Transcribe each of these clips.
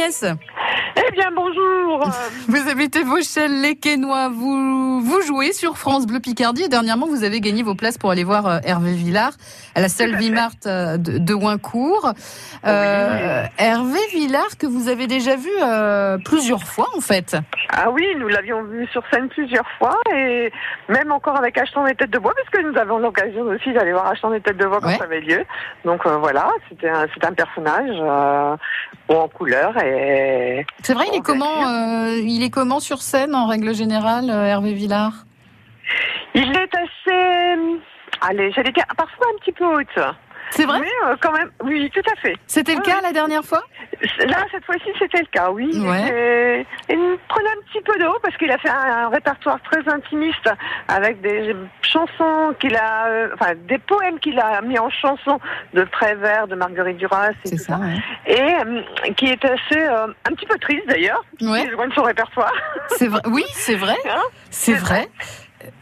Agnès Eh bien, bonjour. Vous habitez Vauchelles, les Quénois. Vous, vous jouez sur France Bleu Picardie. Et dernièrement, vous avez gagné vos places pour aller voir euh, Hervé Villard à la salle Vimart euh, de, de Wincourt. Euh, Hervé Villard, que vous avez déjà vu euh, plusieurs fois, en fait. Ah oui, nous l'avions vu sur scène plusieurs fois et même encore avec Achetant des têtes de bois, parce que nous avons l'occasion aussi d'aller voir Achetant des têtes de bois quand Ouais. ça avait lieu. Donc euh, voilà, c'était un, c'est un personnage euh, en couleur et C'est vrai, il est comment, euh, il est comment sur scène en règle générale, euh, Hervé Villard? Il est assez, allez, j'allais dire parfois un petit peu haute. C'est vrai Mais euh, quand même, oui, tout à fait. C'était le Ouais, cas ouais. la dernière fois Là, cette fois-ci, c'était le cas, oui. Ouais. Et il prenait un petit peu de haut parce qu'il a fait un, un répertoire très intimiste avec des chansons qu'il a, euh, enfin, des poèmes qu'il a mis en chansons de Prévert, de Marguerite Duras et tout ça. Et euh, qui est assez, un petit peu triste d'ailleurs. Ouais. Loin de son répertoire. C'est vrai. Oui, c'est vrai. Hein C'est C'est vrai.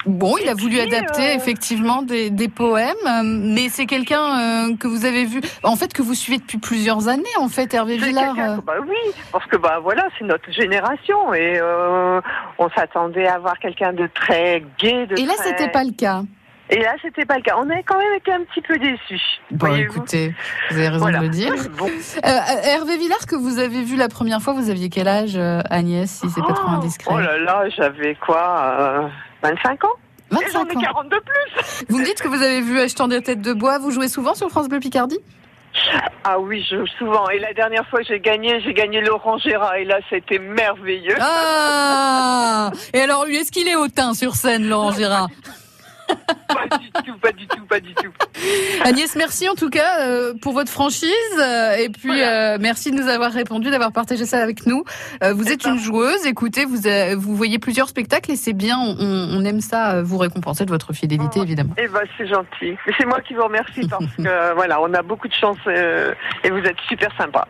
Bon, il a voulu puis, adapter euh, effectivement des, des poèmes, euh, mais c'est quelqu'un euh, que vous avez vu, en fait, que vous suivez depuis plusieurs années, en fait, Hervé Villard. euh. que- bah oui, parce que bah voilà, c'est notre génération et euh, on s'attendait à voir quelqu'un de très gai, de Et là, très- c'était pas le cas. Et là, c'était pas le cas. On a quand même été un petit peu déçus. Bon, écoutez, vous avez raison Voilà. de le dire. Bon. Euh, Hervé Villard, que vous avez vu la première fois, vous aviez quel âge, Agnès, si c'est pas trop Oh, indiscret? Oh là là, j'avais quoi euh, 25 ans Et j'en 25 ai ans. 40 de plus Vous me dites que vous avez vu Achetant des têtes de bois, vous jouez souvent sur France Bleu Picardie? Ah oui, je, souvent. Et la dernière fois, j'ai gagné, j'ai gagné Laurent Gérard. Et là, c'était merveilleux. Ah Et alors lui, est-ce qu'il est hautain sur scène, Laurent Gérard? Pas du tout, pas du tout, pas du tout. Agnès, merci en tout cas euh, pour votre franchise euh, et puis Voilà. euh, merci de nous avoir répondu, d'avoir partagé ça avec nous. Euh, vous êtes une joueuse, écoutez, vous vous voyez plusieurs spectacles et c'est bien, on, on aime ça, vous récompenser de votre fidélité Oh. évidemment. Eh ben, c'est gentil. C'est moi qui vous remercie parce que, voilà, on a beaucoup de chance et vous êtes super sympa.